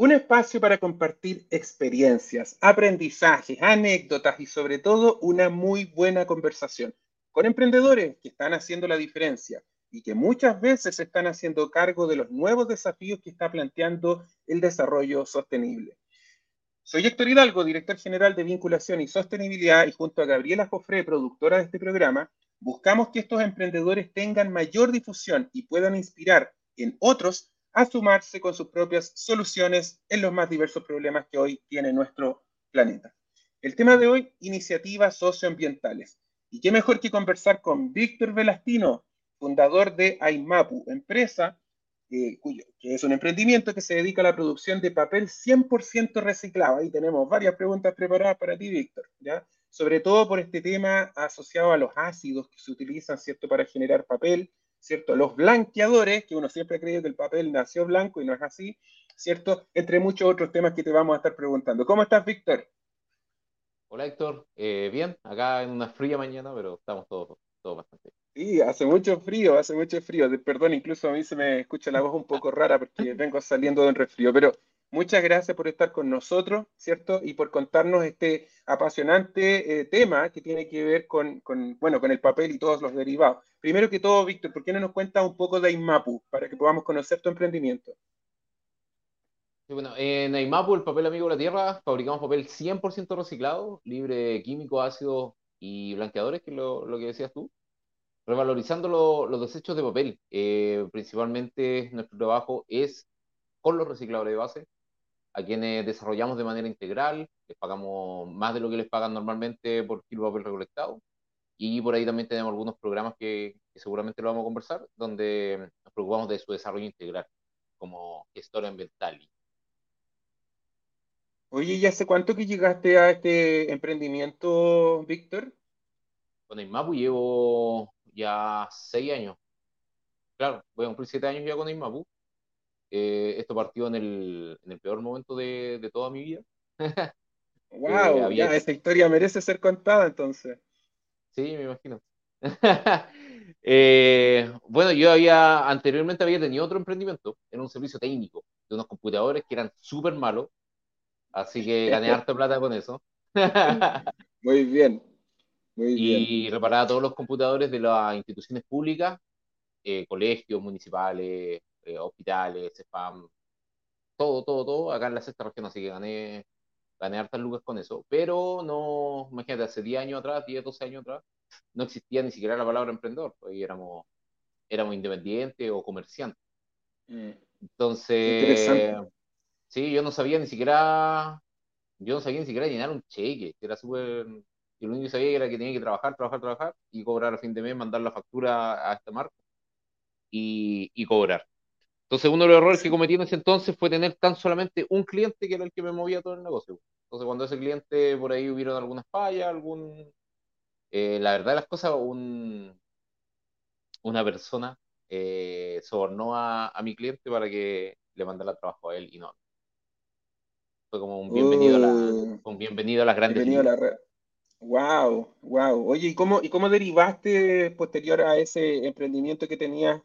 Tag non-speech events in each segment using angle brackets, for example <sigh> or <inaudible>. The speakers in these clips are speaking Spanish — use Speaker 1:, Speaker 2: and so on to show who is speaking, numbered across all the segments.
Speaker 1: un espacio para compartir experiencias, aprendizajes, anécdotas y sobre todo una muy buena conversación con emprendedores que están haciendo la diferencia y que muchas veces están haciendo cargo de los nuevos desafíos que está planteando el desarrollo sostenible. Soy Héctor Hidalgo, director general de vinculación y sostenibilidad, y junto a Gabriela Jofre, productora de este programa, buscamos que estos emprendedores tengan mayor difusión y puedan inspirar en otros a sumarse con sus propias soluciones en los más diversos problemas que hoy tiene nuestro planeta. El tema de hoy, iniciativas socioambientales. Y qué mejor que conversar con Víctor Velastino, fundador de AIMAPU, empresa eh, cuyo, que es un emprendimiento que se dedica a la producción de papel 100% reciclado. Ahí tenemos varias preguntas preparadas para ti, Víctor. Sobre todo por este tema asociado a los ácidos que se utilizan, ¿cierto?, para generar papel, ¿cierto? Los blanqueadores, que uno siempre cree que el papel nació blanco y no es así, ¿cierto? Entre muchos otros temas que te vamos a estar preguntando. ¿Cómo estás, Víctor?
Speaker 2: Hola, Héctor. Eh, bien, acá en una fría mañana, pero estamos todos, todos bastante
Speaker 1: Sí, hace mucho frío, hace mucho frío. Perdón, incluso a mí se me escucha la voz un poco rara porque vengo saliendo de un resfrío, pero muchas gracias por estar con nosotros, ¿cierto? Y por contarnos este apasionante eh, tema que tiene que ver con, bueno, con el papel y todos los derivados. Primero que todo, Víctor, ¿por qué no nos cuentas un poco de Aimapu para que podamos conocer tu emprendimiento?
Speaker 2: bueno, en Aimapu, el papel amigo de la tierra, fabricamos papel 100% reciclado, libre de químicos, ácidos y blanqueadores, que es lo, lo que decías tú revalorizando los desechos de papel. Eh, principalmente nuestro trabajo es con los recicladores de base, a quienes desarrollamos de manera integral, les pagamos más de lo que les pagan normalmente por kilo de papel recolectado. Y por ahí también tenemos algunos programas que, seguramente lo vamos a conversar, donde nos preocupamos de su desarrollo integral, como gestor ambiental.
Speaker 1: Oye, ¿y hace cuánto que llegaste a este emprendimiento, Víctor?
Speaker 2: Con el MAPU llevo ya seis años. Claro, voy a cumplir siete años ya con Imapu. Eh, esto partió en el, en el, peor momento de, de toda mi vida. <laughs>
Speaker 1: ¡Wow! ya, esta historia merece ser contada entonces.
Speaker 2: Sí, me imagino. <laughs> eh, bueno, yo había anteriormente había tenido otro emprendimiento en un servicio técnico de unos computadores que eran súper malos. Así que gané <laughs> harta plata con eso.
Speaker 1: Muy bien
Speaker 2: y reparaba todos los computadores de las instituciones públicas, eh, colegios municipales, eh, hospitales, spam, todo, todo, todo, acá en la sexta región, así que gané, gané hartas lucas con eso. Pero no, imagínate, hace 10 años atrás, 10, 12 años atrás, no existía ni siquiera la palabra emprendedor, pues éramos, éramos independientes o comerciantes. Mm. Entonces, sí, yo no sabía ni siquiera, yo no sabía ni siquiera llenar un cheque, era súper y lo único que sabía era que tenía que trabajar, trabajar, trabajar y cobrar a fin de mes, mandar la factura a esta marca y, y cobrar. Entonces, uno de los errores que cometí en ese entonces fue tener tan solamente un cliente que era el que me movía todo el negocio. Entonces, cuando ese cliente por ahí hubieron algunas fallas, algún. Eh, la verdad de las cosas, un, una persona eh, sobornó a, a, mi cliente para que le mandara trabajo a él y no. Fue como un bienvenido, a, la, uh. un bienvenido a las grandes.
Speaker 1: Bienvenido a la red. Wow, wow. Oye, ¿y cómo, y cómo derivaste posterior a ese emprendimiento que tenías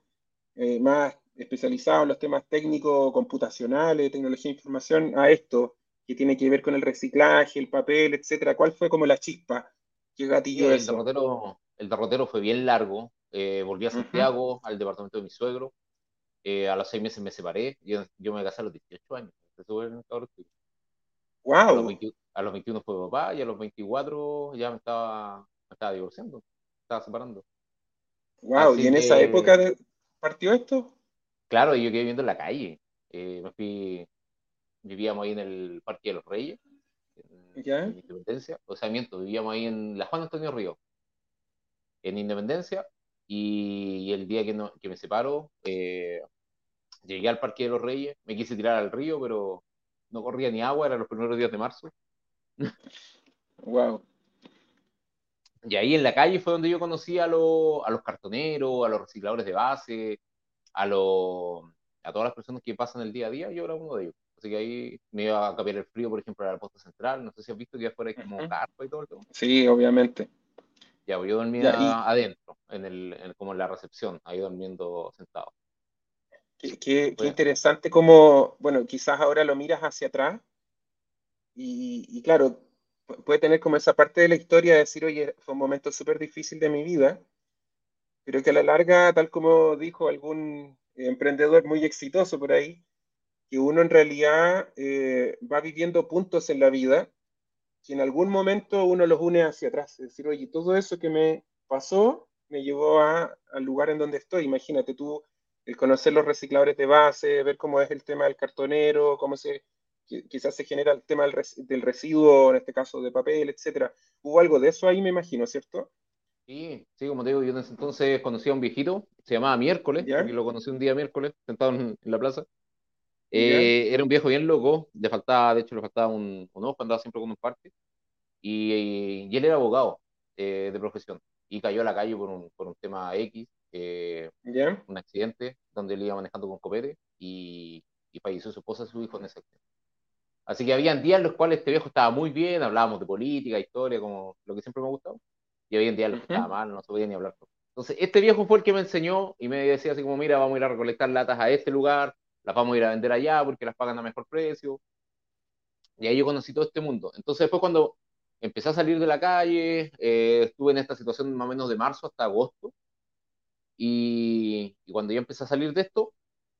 Speaker 1: eh, más especializado en los temas técnicos, computacionales, tecnología de información, a esto que tiene que ver con el reciclaje, el papel, etcétera? ¿Cuál fue como la chispa que gatilló
Speaker 2: el Derrotero, el derrotero fue bien largo. Eh, volví a Santiago, al departamento de mi suegro. Eh, a los seis meses me separé. Yo, yo me casé a los 18 años.
Speaker 1: Wow
Speaker 2: a los 21 fue papá y a los 24 ya me estaba, me estaba divorciando, me estaba separando.
Speaker 1: Wow, ¿y en esa época partió esto?
Speaker 2: Claro, yo quedé viviendo en la calle. Eh, me fui, vivíamos ahí en el Parque de los Reyes, en, Independencia. O sea, miento, vivíamos ahí en la Juan Antonio Río, en Independencia. Y, el día que, no, que me separo, eh, llegué al Parque de los Reyes, me quise tirar al río, pero no corría ni agua, eran los primeros días de marzo
Speaker 1: Wow.
Speaker 2: Y ahí en la calle fue donde yo conocí a, los cartoneros, a los recicladores de base, a, a todas las personas que pasan el día a día, yo era uno de ellos. Así que ahí me iba a cambiar el frío, por ejemplo, a la posta central. No sé si has visto que afuera hay como carpa y todo. eso.
Speaker 1: Sí, obviamente.
Speaker 2: Ya, pues yo dormía adentro, en el, como en la recepción, ahí durmiendo sentado.
Speaker 1: Qué, interesante como, bueno, quizás ahora lo miras hacia atrás y, y, claro, puede tener como esa parte de la historia de decir, oye, fue un momento súper difícil de mi vida, pero que a la larga, tal como dijo algún emprendedor muy exitoso por ahí, que uno en realidad eh, va viviendo puntos en la vida que en algún momento uno los une hacia atrás. Es decir, oye, todo eso que me pasó me llevó a, al lugar en donde estoy. Imagínate tú, el conocer los recicladores de base, ver cómo es el tema del cartonero, cómo se quizás se genera el tema del, residuo, en este caso de papel, etcétera. Hubo algo de eso ahí, me imagino, ¿cierto?
Speaker 2: Sí, sí, como te digo, yo en ese entonces conocí a un viejito, se llamaba Miércoles, y lo conocí un día miércoles, sentado en, la plaza. Eh, era un viejo bien loco, le faltaba, de hecho, le faltaba un, un ojo, andaba siempre con un parque, y, y, él era abogado eh, de profesión, y cayó a la calle por un, por un tema X, eh, un accidente, donde él iba manejando con copete, y, y falleció su esposa y su hijo en ese accidente. Así que habían días en los cuales este viejo estaba muy bien, hablábamos de política, historia, como lo que siempre me ha gustado, y días en los que estaba mal, no se podía ni hablar. Entonces, este viejo fue el que me enseñó y me decía así como, mira, vamos a ir a recolectar latas a este lugar, las vamos a ir a vender allá porque las pagan a mejor precio. Y ahí yo conocí todo este mundo. Entonces, después cuando empecé a salir de la calle, eh, estuve en esta situación más o menos de marzo hasta agosto, y, cuando yo empecé a salir de esto,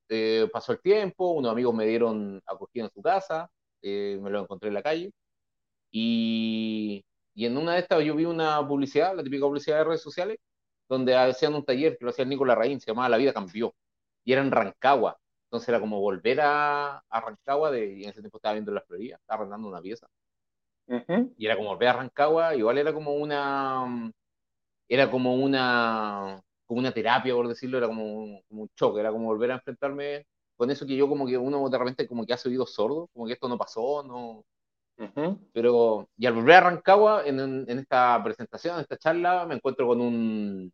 Speaker 2: eh, pasó el tiempo, unos amigos me dieron acogida en su casa, eh, me lo encontré en la calle. Y, y, en una de estas yo vi una publicidad, la típica publicidad de redes sociales, donde hacían un taller que lo hacía Nicolás Raín, se llamaba La vida cambió, y era en Rancagua. Entonces era como volver a, a Rancagua, de, y en ese tiempo estaba viendo la Florida, estaba arrendando una pieza. Y era como volver a Rancagua, igual era como una, era como una, como una terapia, por decirlo, era como, como un choque, era como volver a enfrentarme con eso que yo como que uno de repente como que hace oídos sordos, como que esto no pasó, no... Pero, y al volver a Rancagua, en, en, esta presentación, en esta charla, me encuentro con un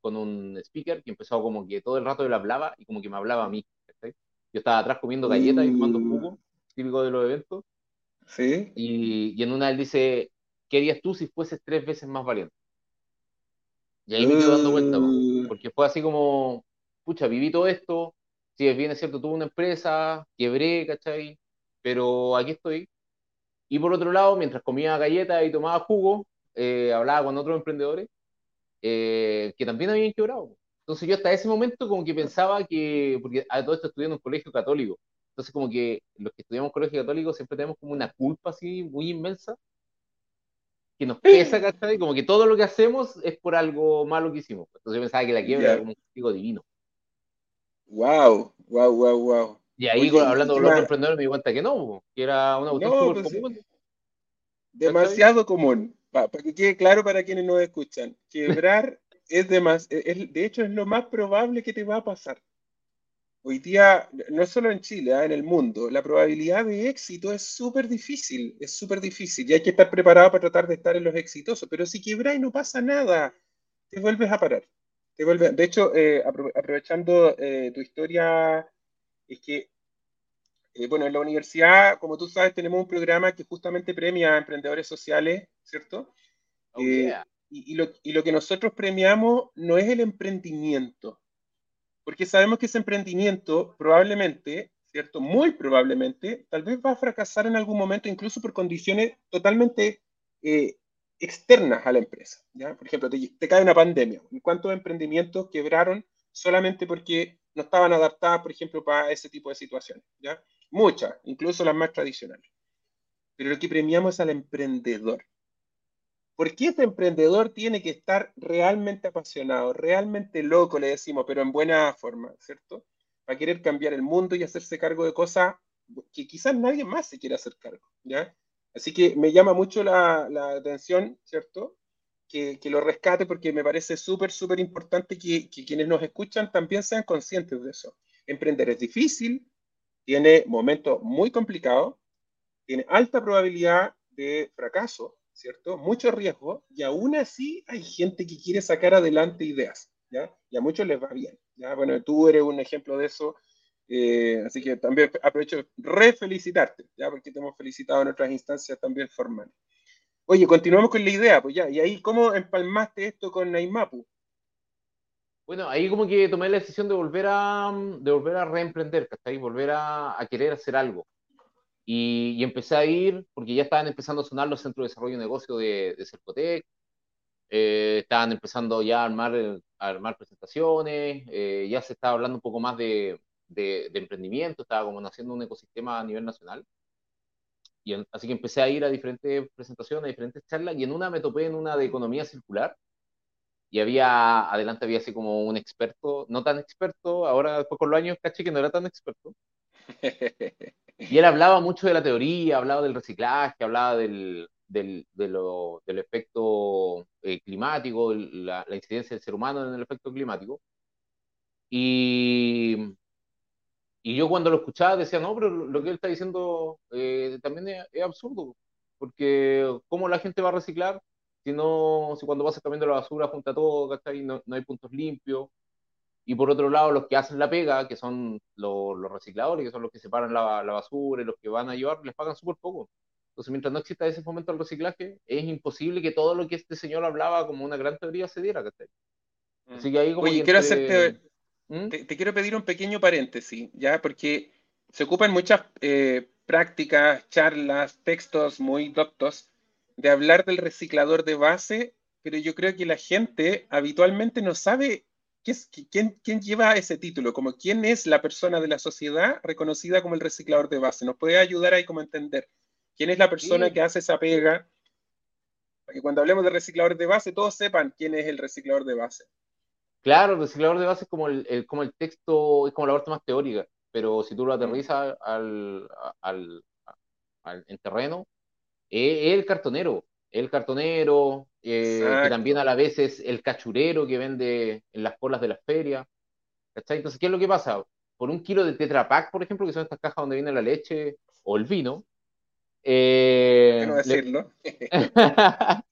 Speaker 2: con un speaker que empezó como que todo el rato él hablaba y como que me hablaba a mí. Yo estaba atrás comiendo galletas y tomando mm. jugo, típico de los eventos.
Speaker 1: Sí.
Speaker 2: Y, y en una él dice, ¿qué harías tú si fueses tres veces más valiente? Y ahí me quedo dando vuelta, uh. porque fue así como, pucha, viví todo esto, si es bien es cierto, tuve una empresa, quebré, ¿cachai? Pero aquí estoy. Y por otro lado, mientras comía galletas y tomaba jugo, eh, hablaba con otros emprendedores eh, que también habían quebrado. Entonces yo hasta ese momento como que pensaba que, porque a todo esto estudié en un colegio católico, entonces como que los que estudiamos colegio católico siempre tenemos como una culpa así muy inmensa, que nos pesa, ¿cachai? Como que todo lo que hacemos es por algo malo que hicimos. Entonces yo pensaba que la quiebra era como un castigo divino.
Speaker 1: Wow, wow, wow, wow.
Speaker 2: Y ahí hablando con los emprendedores me di cuenta que no, que era una cuestión pues común.
Speaker 1: Demasiado común, para que quede claro para quienes nos escuchan. Quebrar <laughs> es, de más, es, de hecho es lo más probable que te va a pasar. Hoy día, no solo en Chile, ¿ah? en el mundo, la probabilidad de éxito es súper difícil, es súper difícil y hay que estar preparado para tratar de estar en los exitosos, pero si quebras y no pasa nada, te vuelves a parar. De hecho, eh, aprovechando eh, tu historia, es que, eh, bueno, en la universidad, como tú sabes, tenemos un programa que justamente premia a emprendedores sociales, ¿cierto? Oh, y, lo, y, lo, que nosotros premiamos no es el emprendimiento, porque sabemos que ese emprendimiento probablemente, ¿cierto? Muy probablemente, tal vez va a fracasar en algún momento, incluso por condiciones totalmente externas a la empresa. ¿ya? Por ejemplo, te, cae una pandemia. ¿Cuántos emprendimientos quebraron solamente porque no estaban adaptadas, por ejemplo, para ese tipo de situaciones? ¿ya? Muchas, incluso las más tradicionales. Pero lo que premiamos es al emprendedor. Porque ese emprendedor tiene que estar realmente apasionado, realmente loco, le decimos, pero en buena forma, ¿cierto? Para querer cambiar el mundo y hacerse cargo de cosas que quizás nadie más se quiera hacer cargo, ¿ya? Así que me llama mucho la, atención, ¿cierto? Que, lo rescate porque me parece súper, súper importante que, quienes nos escuchan también sean conscientes de eso. Emprender es difícil, tiene momentos muy complicados, tiene alta probabilidad de fracaso, ¿cierto? Mucho riesgo y aún así hay gente que quiere sacar adelante ideas, ¿ya? Y a muchos les va bien, ¿ya? Bueno, tú eres un ejemplo de eso, eh, así que también aprovecho refelicitarte, ¿ya? Porque te hemos felicitado en otras instancias también formales. Oye, continuamos con la idea, pues ya, y ahí, ¿cómo empalmaste esto con Naimapu?
Speaker 2: Bueno, ahí como que tomé la decisión de volver a, de volver a reemprender, ¿cachai? Volver a, a querer hacer algo. Y, empecé a ir, porque ya estaban empezando a sonar los centros de desarrollo de negocio de, de Cercotec, eh, estaban empezando ya a armar, a armar presentaciones, eh, ya se estaba hablando un poco más de, de, emprendimiento, estaba como naciendo un ecosistema a nivel nacional. Y así que empecé a ir a diferentes presentaciones, a diferentes charlas, y en una me topé en una de economía circular, y había, adelante había así como un experto, no tan experto, ahora después con los años caché que no era tan experto, Y él hablaba mucho de la teoría, hablaba del reciclaje, hablaba del, del, del efecto eh, climático, la, la, incidencia del ser humano en el efecto climático. Y, y yo cuando lo escuchaba decía, no, pero lo que él está diciendo eh, también es, absurdo, porque ¿cómo la gente va a reciclar si no, si cuando vas cambiando la basura junta todo, No, no hay puntos limpios, y por otro lado, los que hacen la pega, que son los, recicladores, que son los que separan la, la, basura y los que van a ayudar, les pagan súper poco. Entonces, mientras no exista ese momento del reciclaje, es imposible que todo lo que este señor hablaba como una gran teoría se diera.
Speaker 1: Mm. Así que ahí como Oye, quiero hacerte, ¿Mm? te, quiero pedir un pequeño paréntesis, ¿ya? Porque se ocupan muchas eh, prácticas, charlas, textos muy doctos de hablar del reciclador de base, pero yo creo que la gente habitualmente no sabe ¿quién, ¿quién, lleva ese título? Como quién es la persona de la sociedad reconocida como el reciclador de base. ¿Nos puede ayudar ahí como entender? ¿Quién es la persona que hace esa pega? Para que cuando hablemos de recicladores de base, todos sepan quién es el reciclador de base.
Speaker 2: Claro, el reciclador de base es como el, como el texto, es como la parte más teórica, pero si tú lo aterrizas al, al, al, en terreno, es el cartonero, el cartonero, eh, que también a la vez es el cachurero que vende en las colas de las ferias. Entonces, ¿qué es lo que pasa? Por un kilo de Tetra Pak, por ejemplo, que son estas cajas donde viene la leche o el vino.
Speaker 1: Eh, no decirlo. <laughs>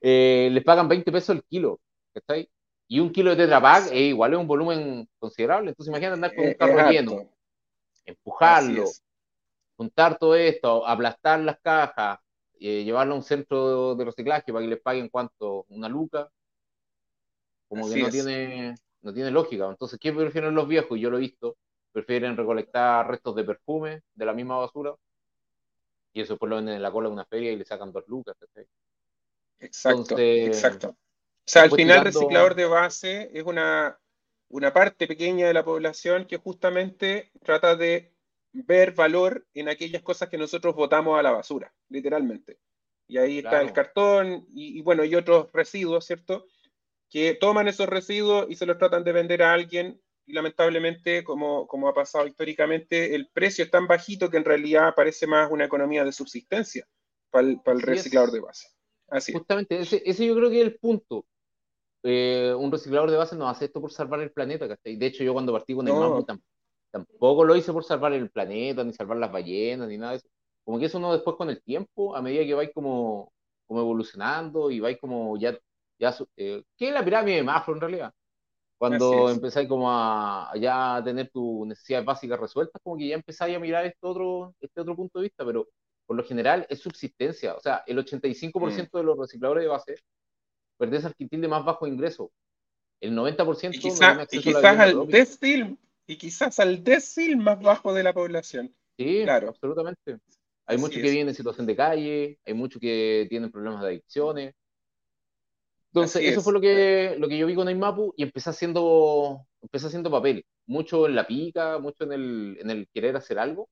Speaker 2: eh, les pagan 20 pesos el kilo. ¿cachai? Y un kilo de Tetra Pak es igual es un volumen considerable. Entonces, imagínate andar con un carro lleno, empujarlo, juntar todo esto, aplastar las cajas, eh, llevarlo a un centro de reciclaje para que les paguen cuánto, una luca, como que no tiene, no tiene lógica. Entonces, ¿qué prefieren los viejos? Yo lo he visto, prefieren recolectar restos de perfume de la misma basura y eso pues lo venden en la cola de una feria y le sacan dos lucas.
Speaker 1: Exacto, exacto. O sea, al final el reciclador de base es una, una parte pequeña de la población que justamente trata de ver valor en aquellas cosas que nosotros votamos a la basura, literalmente. Y ahí está el cartón y, bueno, y otros residuos, ¿cierto? Que toman esos residuos y se los tratan de vender a alguien y lamentablemente, como, como ha pasado históricamente, el precio es tan bajito que en realidad parece más una economía de subsistencia para el, reciclador de base. Así
Speaker 2: Justamente, ese, ese, yo creo que es el punto. Eh, un reciclador de base no hace esto por salvar el planeta, De hecho, yo cuando partí con el no tampoco lo hice por salvar el planeta, ni salvar las ballenas, ni nada de eso. Como que eso no después con el tiempo, a medida que vais como, como evolucionando y vais como ya, ya eh, ¿qué es la pirámide de Maslow en realidad? Cuando empezáis como a, ya a tener tus necesidades básicas resueltas, como que ya empezáis a mirar este otro, este otro punto de vista, pero por lo general es subsistencia. O sea, el 85% mm. de los recicladores de base pertenece al quintil de más bajo ingreso. El 90%
Speaker 1: y quizás al textil y quizás al décil más bajo de la población.
Speaker 2: Sí, claro. absolutamente. Hay muchos que viven en situación de calle, hay muchos que tienen problemas de adicciones. Entonces, eso fue lo que, lo que yo vi con Aimapu y empecé haciendo, empecé haciendo papel, mucho en la pica, mucho en el, en el querer hacer algo.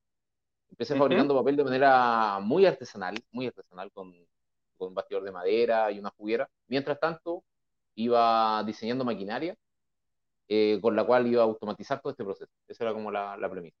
Speaker 2: Empecé fabricando papel de manera muy artesanal, muy artesanal, con, con un bastidor de madera y una juguera. Mientras tanto, iba diseñando maquinaria eh, con la cual iba a automatizar todo este proceso. Esa era como la, la premisa.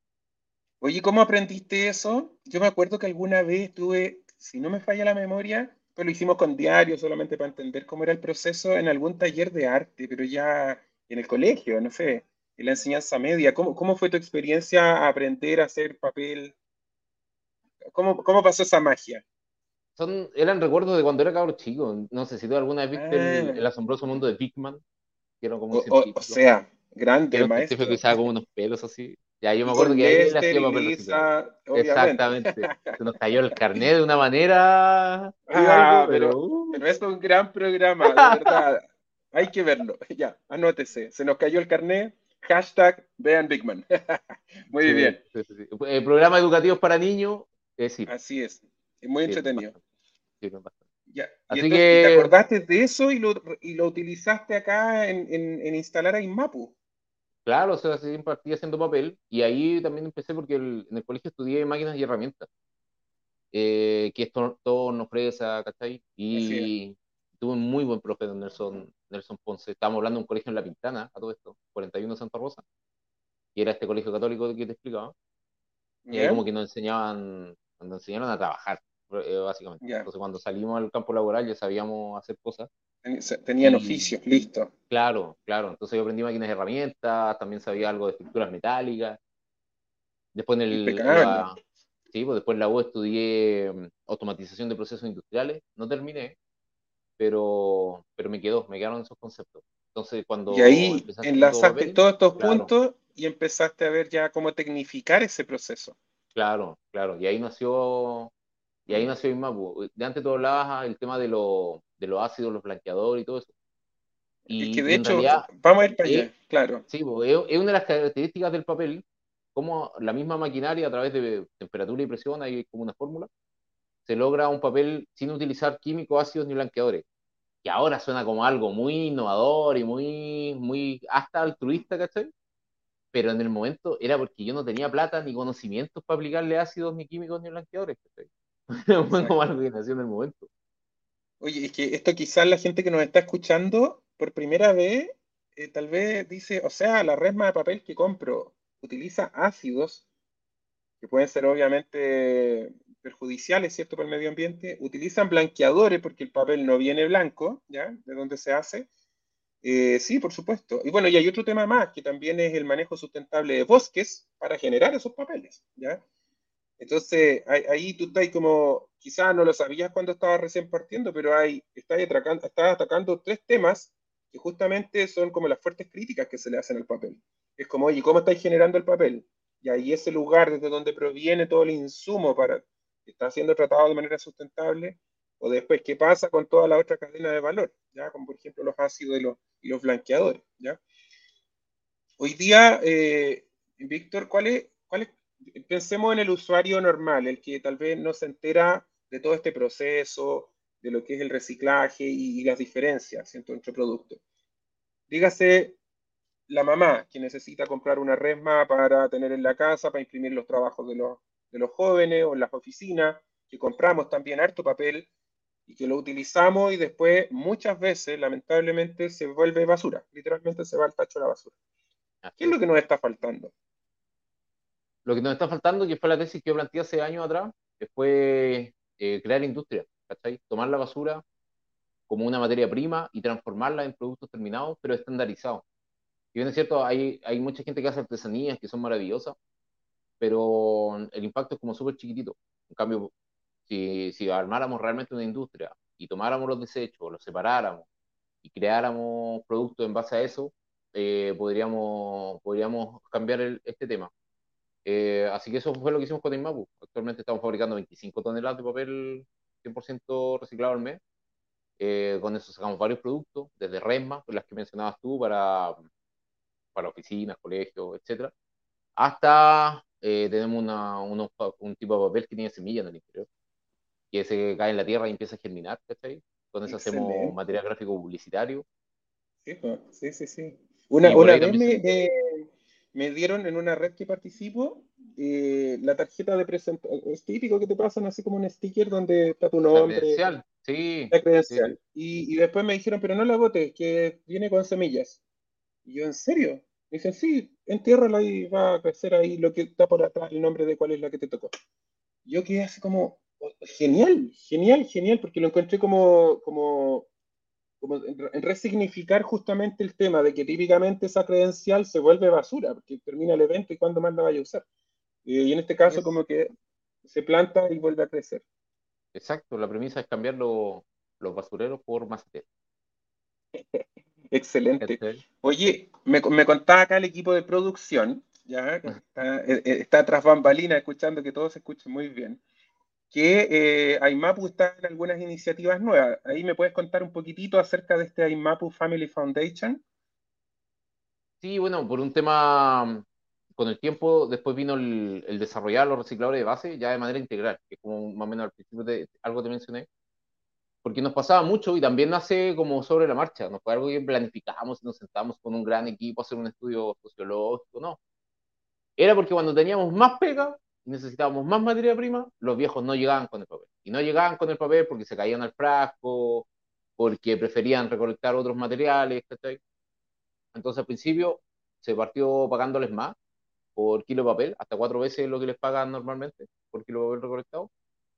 Speaker 1: Oye, ¿cómo aprendiste eso? Yo me acuerdo que alguna vez tuve, si no me falla la memoria, pues lo hicimos con diario solamente para entender cómo era el proceso en algún taller de arte, pero ya en el colegio, no sé, en la enseñanza media. ¿Cómo, cómo fue tu experiencia a aprender a hacer papel? ¿Cómo, cómo pasó esa magia?
Speaker 2: son, eran recuerdos de cuando era cabro chico. No sé si tú alguna vez viste el, ah. asombroso mundo de Big Man.
Speaker 1: Que era como o, o, sea, grande,
Speaker 2: que maestro. Que usaba como unos pelos así. Ya, yo me acuerdo que ahí él hacía papel Exactamente. Se nos cayó el carnet de una manera.
Speaker 1: Ah, pero, uh. pero, es un gran programa, de verdad. Hay que verlo. <laughs> Ya, anótese. Se nos cayó el carnet. Hashtag vean Bigman. <laughs> Muy bien.
Speaker 2: Eh, programa educativos para niños.
Speaker 1: sí. Así es. Es muy entretenido. Ya. Así que... ¿Te acordaste de eso y lo, y lo utilizaste acá en, en, en instalar a Inmapu?
Speaker 2: Claro, o sea, partí haciendo papel y ahí también empecé porque en el colegio estudié máquinas y herramientas, eh, que esto todo nos ofrece, ¿cachai? Y tuve un muy buen profe, don Nelson, Nelson Ponce. Estábamos hablando de un colegio en La Pintana, a todo esto, 41 Santa Rosa, y era este colegio católico que te explicaba. Y ahí como que nos enseñaban, nos enseñaron a trabajar, eh, básicamente. Entonces cuando salimos al campo laboral ya sabíamos hacer cosas
Speaker 1: Tenían oficios, listo.
Speaker 2: Claro, claro. Entonces yo aprendí máquinas y herramientas, también sabía algo de estructuras metálicas. Después en el. La, sí, pues después en la U estudié mm, automatización de procesos industriales. No terminé, pero, pero me quedó, me quedaron esos conceptos. Entonces cuando.
Speaker 1: Y ahí enlazaste todos estos puntos y empezaste a ver ya cómo tecnificar ese proceso.
Speaker 2: Claro, claro. Y ahí nació. Y ahí nació Inmapu. De antes tú hablabas el tema de lo de los ácidos, los blanqueadores y todo eso.
Speaker 1: Y que de hecho, vamos a ir para allá, claro.
Speaker 2: Sí, es una de las características del papel, como la misma maquinaria a través de temperatura y presión, hay como una fórmula, se logra un papel sin utilizar químicos, ácidos ni blanqueadores. Que ahora suena como algo muy innovador y muy, muy hasta altruista, ¿cachai? Pero en el momento era porque yo no tenía plata ni conocimientos para aplicarle ácidos, ni químicos, ni blanqueadores, ¿cachai? Fue como algo que nació en el momento.
Speaker 1: Oye, es que esto quizás la gente que nos está escuchando por primera vez, eh, tal vez dice, o sea, la resma de papel que compro utiliza ácidos, que pueden ser obviamente perjudiciales, ¿cierto?, para el medio ambiente, utilizan blanqueadores porque el papel no viene blanco, ¿ya?, de dónde se hace. Eh, sí, por supuesto. Y bueno, y hay otro tema más, que también es el manejo sustentable de bosques para generar esos papeles, ¿ya? Entonces, ahí, tú estás como, quizás no lo sabías cuando estabas recién partiendo, pero ahí estás atacando, estás atacando tres temas que justamente son como las fuertes críticas que se le hacen al papel. Es como, oye, ¿cómo estáis generando el papel? Y ahí ese lugar desde donde proviene todo el insumo para que está siendo tratado de manera sustentable, o después, ¿qué pasa con toda la otra cadena de valor? ¿ya? Como por ejemplo los ácidos y los, y los blanqueadores. ¿ya? Hoy día, eh, Víctor, ¿cuál es, cuál es pensemos en el usuario normal, el que tal vez no se entera de todo este proceso, de lo que es el reciclaje y, las diferencias entre productos. Dígase la mamá que necesita comprar una resma para tener en la casa, para imprimir los trabajos de los, de los jóvenes o en las oficinas, que compramos también harto papel y que lo utilizamos y después muchas veces, lamentablemente, se vuelve basura. Literalmente se va al tacho de la basura. ¿Qué es lo que nos está faltando?
Speaker 2: Lo que nos está faltando, que fue la tesis que yo planteé hace años atrás, fue eh, crear industria, ¿cachai? Tomar la basura como una materia prima y transformarla en productos terminados, pero estandarizados. Y bien es cierto, hay, hay mucha gente que hace artesanías que son maravillosas, pero el impacto es como súper chiquitito. En cambio, si, si armáramos realmente una industria y tomáramos los desechos, los separáramos y creáramos productos en base a eso, eh, podríamos, podríamos cambiar este tema. Eh, así que eso fue lo que hicimos con Inmapu. Actualmente estamos fabricando 25 toneladas de papel 100% reciclado al mes. Eh, con eso sacamos varios productos, desde resma, las que mencionabas tú, para, para oficinas, colegios, etc. Hasta eh, tenemos una, un tipo de papel que tiene semillas en el interior, que se cae en la tierra y empieza a germinar, Con eso hacemos material gráfico publicitario.
Speaker 1: Sí, pues, sí, sí. sí. Una, una vez me, me dieron en una red que participo eh, la tarjeta de presentación. Es típico que te pasan así como un sticker donde está tu nombre. La
Speaker 2: credencial, sí.
Speaker 1: La credencial. Y, y, después me dijeron, pero no la botes, que viene con semillas. Y yo, ¿en serio? Me dicen, sí, entiérrala y va a crecer ahí lo que está por atrás, el nombre de cuál es la que te tocó. Yo quedé así como, oh, genial, genial, genial, porque lo encontré como, como como en resignificar justamente el tema de que típicamente esa credencial se vuelve basura, porque termina el evento y cuando más la vaya a usar. y en este caso como que se planta y vuelve a crecer.
Speaker 2: Exacto, la premisa es cambiar los basureros por maceteros. <laughs>
Speaker 1: Excelente. Oye, me, me, contaba acá el equipo de producción, ya está, eh, eh, está tras bambalina escuchando que todo se escuche muy bien, que eh, AIMAPU está en algunas iniciativas nuevas. Ahí me puedes contar un poquitito acerca de este AIMAPU Family Foundation.
Speaker 2: Sí, bueno, por un tema, con el tiempo, después vino el, el desarrollar los recicladores de base ya de manera integral, que es como más o menos al principio de algo te mencioné, porque nos pasaba mucho y también nace como sobre la marcha, no fue algo que planificamos y nos sentamos con un gran equipo a hacer un estudio sociológico, no. Era porque cuando teníamos más pega y necesitábamos más materia prima, los viejos no llegaban con el papel. Y no llegaban con el papel porque se caían al frasco, porque preferían recolectar otros materiales, Entonces al principio se partió pagándoles más por kilo de papel, hasta cuatro veces lo que les pagan normalmente por kilo de papel recolectado.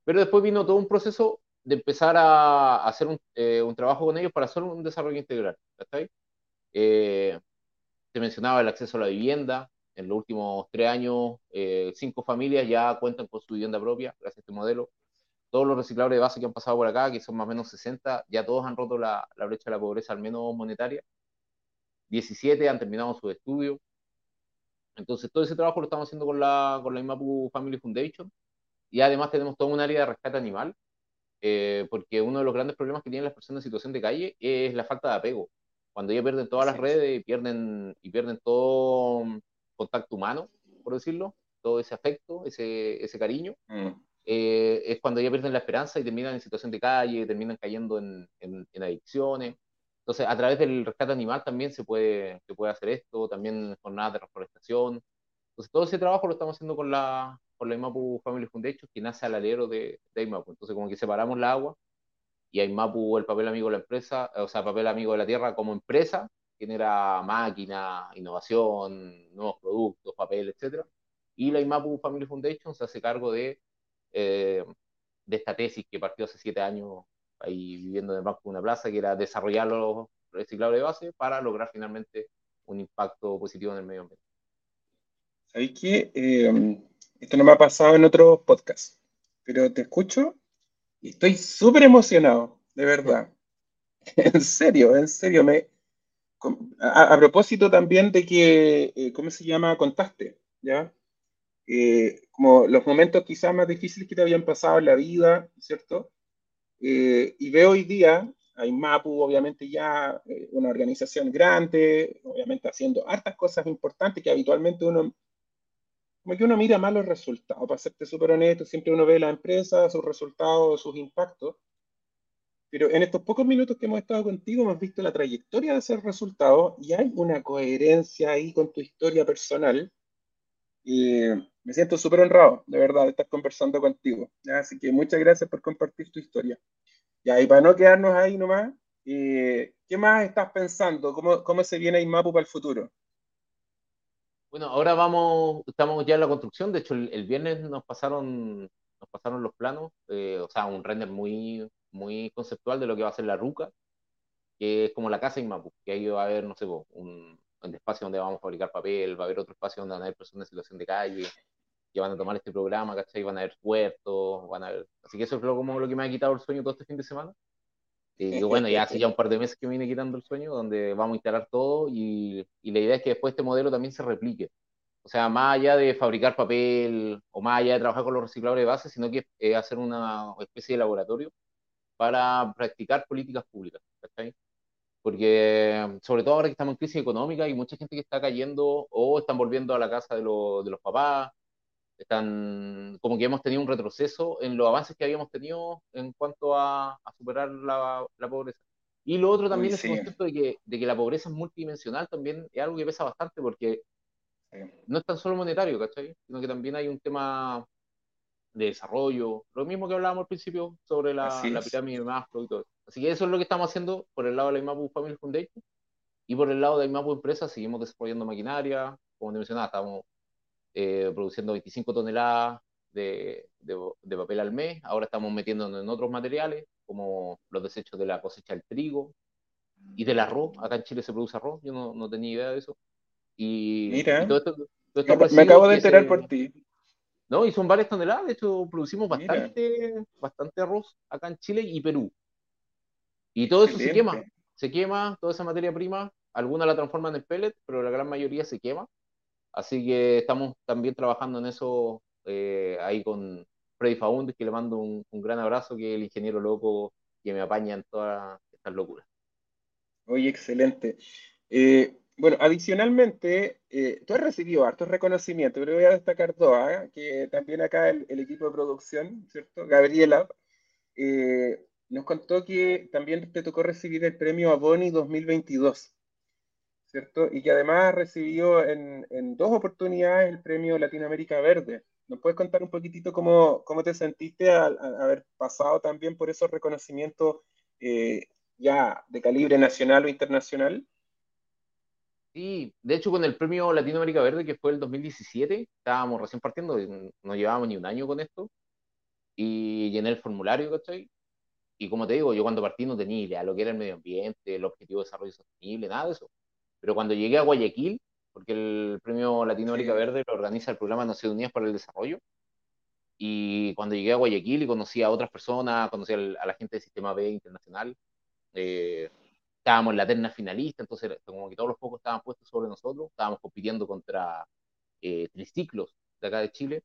Speaker 2: Pero después vino todo un proceso de empezar a hacer un, eh, un trabajo con ellos para hacer un desarrollo integral. Eh, se mencionaba el acceso a la vivienda. En los últimos tres años, eh, cinco familias ya cuentan con su vivienda propia gracias a este modelo. Todos los recicladores de base que han pasado por acá, que son más o menos 60, ya todos han roto la, la brecha de la pobreza, al menos monetaria. 17 han terminado su estudio. Entonces, todo ese trabajo lo estamos haciendo con la, con la IMAPU Family Foundation. Y además tenemos todo un área de rescate animal, eh, porque uno de los grandes problemas que tienen las personas en situación de calle es la falta de apego. Cuando ya pierden todas las redes y pierden, y pierden todo contacto humano, por decirlo, todo ese afecto, ese, ese cariño, mm. eh, es cuando ya pierden la esperanza y terminan en situación de calle, terminan cayendo en, en, en, adicciones. Entonces, a través del rescate animal también se puede, se puede hacer esto, también jornadas de reforestación. Entonces, todo ese trabajo lo estamos haciendo con la, por la IMAPU Family Foundation, que nace al alero de, de IMAPU. Entonces, como que separamos la agua y IMAPU, el papel amigo de la empresa, o sea, papel amigo de la tierra como empresa, genera máquina, innovación, nuevos productos, papel, etc. Y la IMAPU Family Foundation se hace cargo de, eh, de esta tesis que partió hace siete años ahí viviendo en el Banco de una Plaza, que era desarrollar los reciclables de base para lograr finalmente un impacto positivo en el medio ambiente.
Speaker 1: ¿Sabéis que eh, esto no me ha pasado en otros podcasts, pero te escucho y estoy súper emocionado, de verdad. <laughs> en serio, en serio. Me, a, propósito también de que, eh, ¿cómo se llama? Contaste, ¿ya? Eh, como los momentos quizás más difíciles que te habían pasado en la vida, ¿cierto? Eh, y veo hoy día, hay MAPU, obviamente ya una organización grande, obviamente haciendo hartas cosas importantes que habitualmente uno como que uno mira más los resultados, para serte súper honesto, siempre uno ve la empresa, sus resultados, sus impactos, pero en estos pocos minutos que hemos estado contigo hemos visto la trayectoria de ese resultado y hay una coherencia ahí con tu historia personal. Y me siento súper honrado, de verdad, de estar conversando contigo. Así que muchas gracias por compartir tu historia. y para no quedarnos ahí nomás, eh, ¿qué más estás pensando? ¿Cómo, cómo se viene IMAPU para el futuro?
Speaker 2: Bueno, ahora vamos, estamos ya en la construcción. De hecho, el, viernes nos pasaron, nos pasaron los planos, eh, o sea, un render muy, muy conceptual de lo que va a ser la ruca, que es como la casa en Mapu, que ahí va a haber, no sé, un, un espacio donde vamos a fabricar papel, va a haber otro espacio donde van a haber personas en situación de calle, que van a tomar este programa, ¿cachai? Van a haber puertos, van a haber... Así que eso es lo, como lo que me ha quitado el sueño todo este fin de semana. Y <laughs> bueno, ya hace ya un par de meses que me vine quitando el sueño, donde vamos a instalar todo y, y, la idea es que después este modelo también se replique. O sea, más allá de fabricar papel o más allá de trabajar con los recicladores de base, sino que eh, hacer una especie de laboratorio para practicar políticas públicas. Porque, sobre todo ahora que estamos en crisis económica, hay mucha gente que está cayendo o están volviendo a la casa de, de los papás, están como que hemos tenido un retroceso en los avances que habíamos tenido en cuanto a, a superar la, la, pobreza. Y lo otro también es el concepto de que, de que la pobreza es multidimensional, también es algo que pesa bastante porque no es tan solo monetario, ¿cachai? Sino que también hay un tema de desarrollo, lo mismo que hablábamos al principio sobre la, la pirámide de Maslow y todo. Así que eso es lo que estamos haciendo por el lado de la IMAPU Family Foundation y por el lado de la IMAPU Empresa seguimos desarrollando maquinaria, como te mencionaba, estamos eh, produciendo 25 toneladas de, de, papel al mes. Ahora estamos metiéndonos en otros materiales, como los desechos de la cosecha del trigo y del arroz. Acá en Chile se produce arroz, yo no, no tenía idea de eso. Y,
Speaker 1: Mira, todo esto, me acabo de enterar por ti.
Speaker 2: No, y son varias toneladas, de hecho producimos bastante, bastante arroz acá en Chile y Perú. Y todo eso se quema, se quema, toda esa materia prima, alguna la transforman en pellet, pero la gran mayoría se quema. Así que estamos también trabajando en eso eh, ahí con Freddy Faundes, que le mando un, gran abrazo, que es el ingeniero loco que me apaña en todas estas locuras.
Speaker 1: Oye, excelente. Eh, bueno, adicionalmente, eh, tú has recibido hartos reconocimientos, pero voy a destacar dos, ¿ah? que también acá el, equipo de producción, ¿cierto? Gabriela, eh, nos contó que también te tocó recibir el premio Aboni 2022, ¿cierto? Y que además recibió en, en dos oportunidades el premio Latinoamérica Verde. ¿Nos puedes contar un poquitito cómo, cómo te sentiste al, haber pasado también por esos reconocimientos eh, ya de calibre nacional o internacional?
Speaker 2: Sí, de hecho con el premio Latinoamérica Verde, que fue el 2017, estábamos recién partiendo, no llevábamos ni un año con esto, y llené el formulario, ¿cachai? Y como te digo, yo cuando partí no tenía idea lo que era el medio ambiente, el objetivo de desarrollo sostenible, nada de eso. Pero cuando llegué a Guayaquil, porque el premio Latinoamérica Verde lo organiza el programa Naciones Unidas para el Desarrollo, y cuando llegué a Guayaquil y conocí a otras personas, conocí a la gente del Sistema B Internacional, eh, estábamos en la terna finalista, entonces como que todos los focos estaban puestos sobre nosotros, estábamos compitiendo contra eh, triciclos de acá de Chile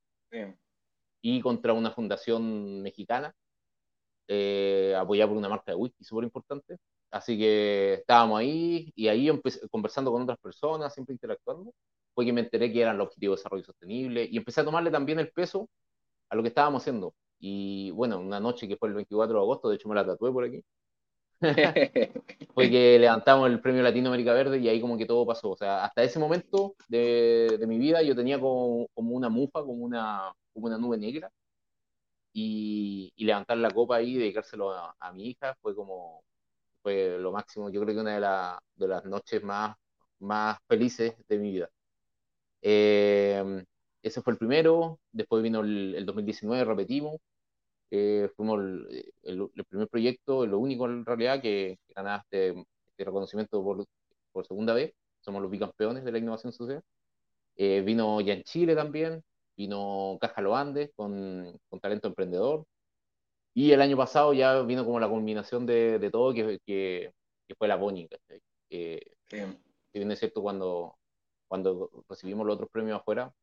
Speaker 2: y contra una fundación mexicana eh, apoyada por una marca de whisky súper importante. Así que estábamos ahí y ahí empecé, conversando con otras personas, siempre interactuando, fue que me enteré que eran los objetivos de desarrollo sostenible y empecé a tomarle también el peso a lo que estábamos haciendo. Y bueno, una noche que fue el 24 de agosto, de hecho me la tatué por aquí, <laughs> fue que levantamos el premio Latinoamérica Verde y ahí como que todo pasó. O sea, hasta ese momento de, de mi vida yo tenía como, como, una mufa, como una, como una nube negra. Y, y levantar la copa ahí y dedicárselo a, a, mi hija fue como, fue lo máximo. Yo creo que una de, la, de las noches más, más felices de mi vida. Eh, ese fue el primero, después vino el, el 2019, repetimos, eh, fuimos el, primer proyecto, lo único en realidad que, ganaste este, reconocimiento por, por, segunda vez. Somos los bicampeones de la innovación social. Eh, vino ya en Chile también, vino Caja Lo Andes con, con, talento emprendedor. Y el año pasado ya vino como la culminación de, de todo, que, que, que, fue la Boni. Eh, que viene cierto cuando, cuando recibimos los otros premios afuera,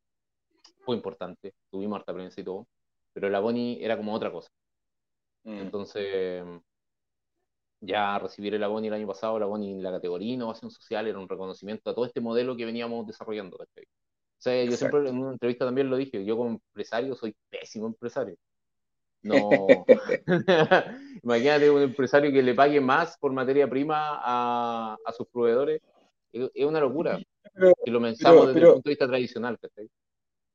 Speaker 2: fue importante, tuvimos harta prensa y todo pero la Boni era como otra cosa. Mm. Entonces, ya recibir el Boni el año pasado, la Boni en la categoría innovación social era un reconocimiento a todo este modelo que veníamos desarrollando. O sea, yo siempre en una entrevista también lo dije, yo como empresario soy pésimo empresario. No. <laughs> <laughs> Imagínate un empresario que le pague más por materia prima a, a sus proveedores. Es, una locura. si lo pensamos desde el punto de vista tradicional.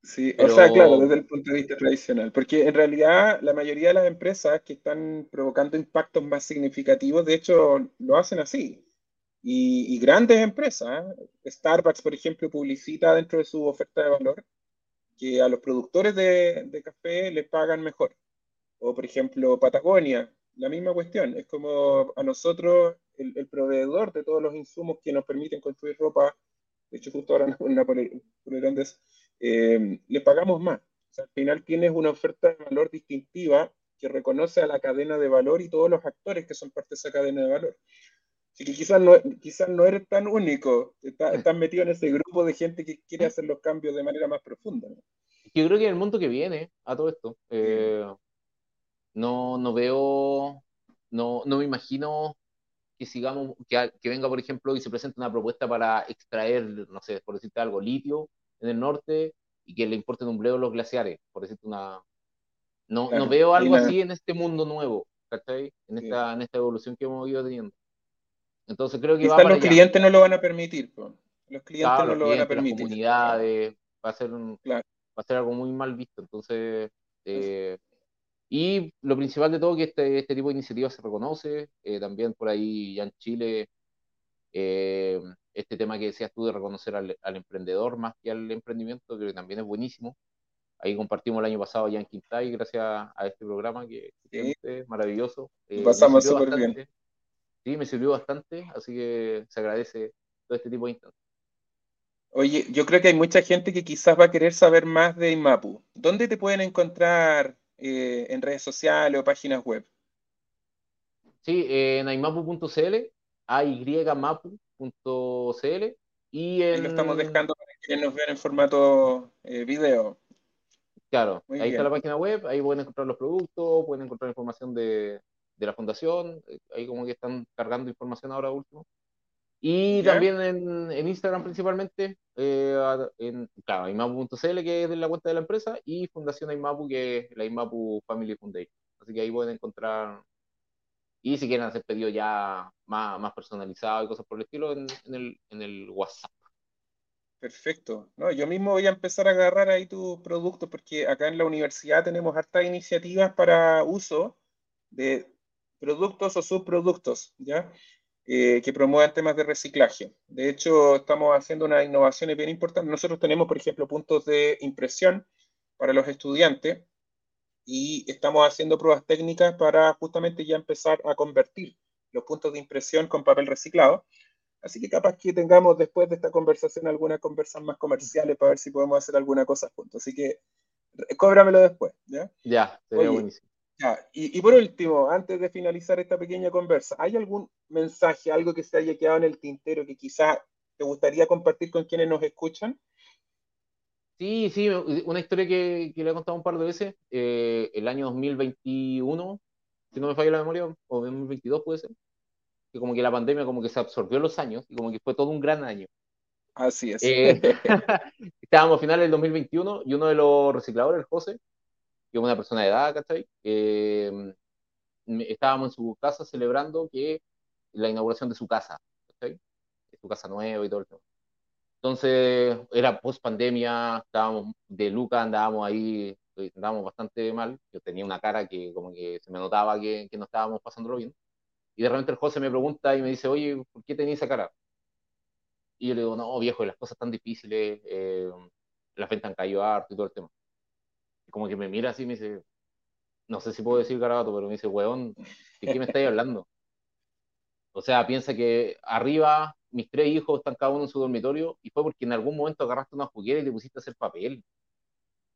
Speaker 1: Sí, o sea, claro, desde el punto de vista tradicional, porque en realidad la mayoría de las empresas que están provocando impactos más significativos, de hecho, lo hacen así. Y, grandes empresas. Starbucks, por ejemplo, publicita dentro de su oferta de valor que a los productores de, de café les pagan mejor. O, por ejemplo, Patagonia, la misma cuestión. Es como a nosotros, el, el proveedor de todos los insumos que nos permiten construir ropa, de hecho, justo ahora en <laughs> Napoleón, eh, le pagamos más. al final tienes una oferta de valor distintiva que reconoce a la cadena de valor y todos los actores que son parte de esa cadena de valor. Así que quizás no, quizás no eres tan único, <laughs> estás, metido en ese grupo de gente que quiere hacer los cambios de manera más profunda.
Speaker 2: Yo creo que en el mundo que viene a todo esto, eh, no, no veo, no, no me imagino que sigamos, que, que, venga, por ejemplo, y se presente una propuesta para extraer, no sé, por decirte algo, litio en el norte y que le importen un bledo los glaciares, por decirte una... No, no veo algo así en este mundo nuevo, ¿cachai? En esta, en esta evolución que hemos ido teniendo. Entonces creo que...
Speaker 1: Va los clientes no lo van a permitir, los clientes no lo van a permitir.
Speaker 2: Las comunidades, va a ser un, va a ser algo muy mal visto, entonces... Eh, y lo principal de todo que este, este tipo de iniciativas se reconoce, eh, también por ahí ya en Chile eh, este tema que decías tú de reconocer al, emprendedor más que al emprendimiento, creo que también es buenísimo. Ahí compartimos el año pasado ya en Quintay, gracias a este programa que, es maravilloso.
Speaker 1: Eh, pasamos súper bien.
Speaker 2: Sí, me sirvió bastante, así que se agradece todo este tipo de instancias.
Speaker 1: Oye, yo creo que hay mucha gente que quizás va a querer saber más de IMAPU. ¿Dónde te pueden encontrar eh, en redes sociales o páginas web?
Speaker 2: Sí, en aimapu.cl, aymapu.cl y en...
Speaker 1: Ahí lo estamos dejando para que nos vean en formato eh, video.
Speaker 2: Claro, ahí está la página web, ahí pueden encontrar los productos, pueden encontrar información de, la fundación, eh, ahí como que están cargando información ahora último. Y también en, Instagram principalmente, eh, en claro, imapu.cl, que es la cuenta de la empresa, y Fundación Imapu, que es la Imapu Family Foundation. Así que ahí pueden encontrar, y si quieren hacer pedido ya más, más personalizado y cosas por el estilo, en, el, en el WhatsApp.
Speaker 1: Perfecto. No, yo mismo voy a empezar a agarrar ahí tus productos porque acá en la universidad tenemos hartas iniciativas para uso de productos o subproductos, ¿ya? Eh, que promuevan temas de reciclaje. De hecho, estamos haciendo unas innovaciones bien importantes. Nosotros tenemos, por ejemplo, puntos de impresión para los estudiantes y estamos haciendo pruebas técnicas para justamente ya empezar a convertir los puntos de impresión con papel reciclado. Así que capaz que tengamos después de esta conversación algunas conversas más comerciales para ver si podemos hacer alguna cosa juntos. Así que cóbramelo después. Ya,
Speaker 2: ya sería buenísimo
Speaker 1: y, por último, antes de finalizar esta pequeña conversa, ¿hay algún mensaje, algo que se haya quedado en el tintero que quizás te gustaría compartir con quienes nos escuchan?
Speaker 2: Sí, sí, una historia que, le he contado un par de veces. Eh, el año 2021, si no me falla la memoria, o 2022 puede ser, que como que la pandemia como que se absorbió los años y como que fue todo un gran año.
Speaker 1: Así es.
Speaker 2: Eh, <laughs> <laughs> estábamos a finales del 2021 y uno de los recicladores, el José, que es una persona de edad, ¿cachai? Eh, estábamos en su casa celebrando que la inauguración de su casa, ¿cachai? Su casa nueva y todo el tema. Entonces, era post pandemia, estábamos de Luca, andábamos ahí, eh, andábamos bastante mal. Yo tenía una cara que como que se me notaba que, que no estábamos pasándolo bien. Y de repente el José me pregunta y me dice, oye, ¿por qué tenía esa cara? Y yo le digo, no, viejo, las cosas están difíciles, eh, las ventas han caído harto y todo el tema como que me mira así y me dice, no sé si puedo decir garabato, pero me dice, weón, ¿de qué me estáis hablando? O sea, piensa que arriba mis tres hijos están cada uno en su dormitorio y fue porque en algún momento agarraste una juguera y te pusiste a hacer papel.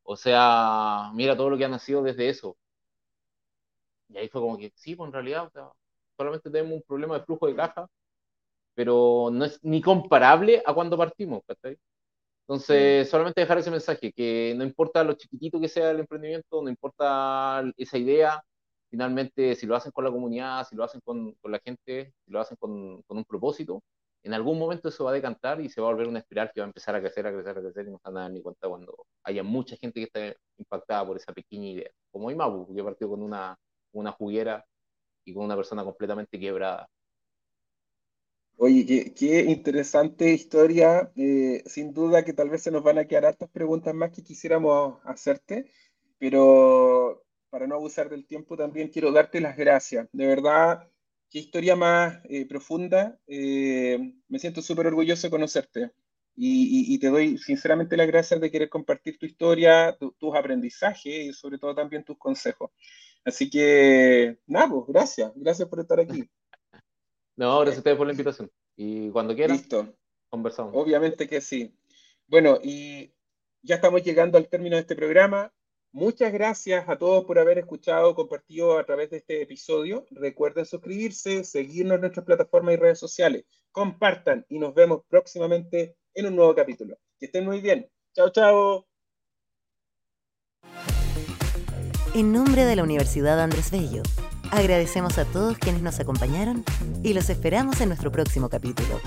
Speaker 2: O sea, mira todo lo que ha nacido desde eso. Y ahí fue como que, sí, pues en realidad, o sea, solamente tenemos un problema de flujo de caja, pero no es ni comparable a cuando partimos, ¿cachai? Entonces, solamente dejar ese mensaje, que no importa lo chiquitito que sea el emprendimiento, no importa esa idea, finalmente si lo hacen con la comunidad, si lo hacen con, con la gente, si lo hacen con, con, un propósito, en algún momento eso va a decantar y se va a volver una espiral que va a empezar a crecer, a crecer, a crecer y no se van a dar ni cuenta cuando haya mucha gente que esté impactada por esa pequeña idea. Como Imabu, que partió con una, una juguera y con una persona completamente quebrada.
Speaker 1: Oye, qué, interesante historia. Eh, sin duda que tal vez se nos van a quedar hartas preguntas más que quisiéramos hacerte, pero para no abusar del tiempo también quiero darte las gracias. De verdad, qué historia más eh, profunda. Eh, me siento súper orgulloso de conocerte y, te doy sinceramente las gracias de querer compartir tu historia, tus aprendizajes y sobre todo también tus consejos. Así que, nada, pues, gracias. Gracias por estar aquí. <laughs>
Speaker 2: No, gracias a ustedes por la invitación. Y cuando quieran,
Speaker 1: Listo.
Speaker 2: conversamos.
Speaker 1: Obviamente que sí. Bueno, y ya estamos llegando al término de este programa. Muchas gracias a todos por haber escuchado, compartido a través de este episodio. Recuerden suscribirse, seguirnos en nuestras plataformas y redes sociales. Compartan y nos vemos próximamente en un nuevo capítulo. Que estén muy bien. Chao, chao.
Speaker 3: En nombre de la Universidad Andrés Bello Agradecemos a todos quienes nos acompañaron y los esperamos en nuestro próximo capítulo.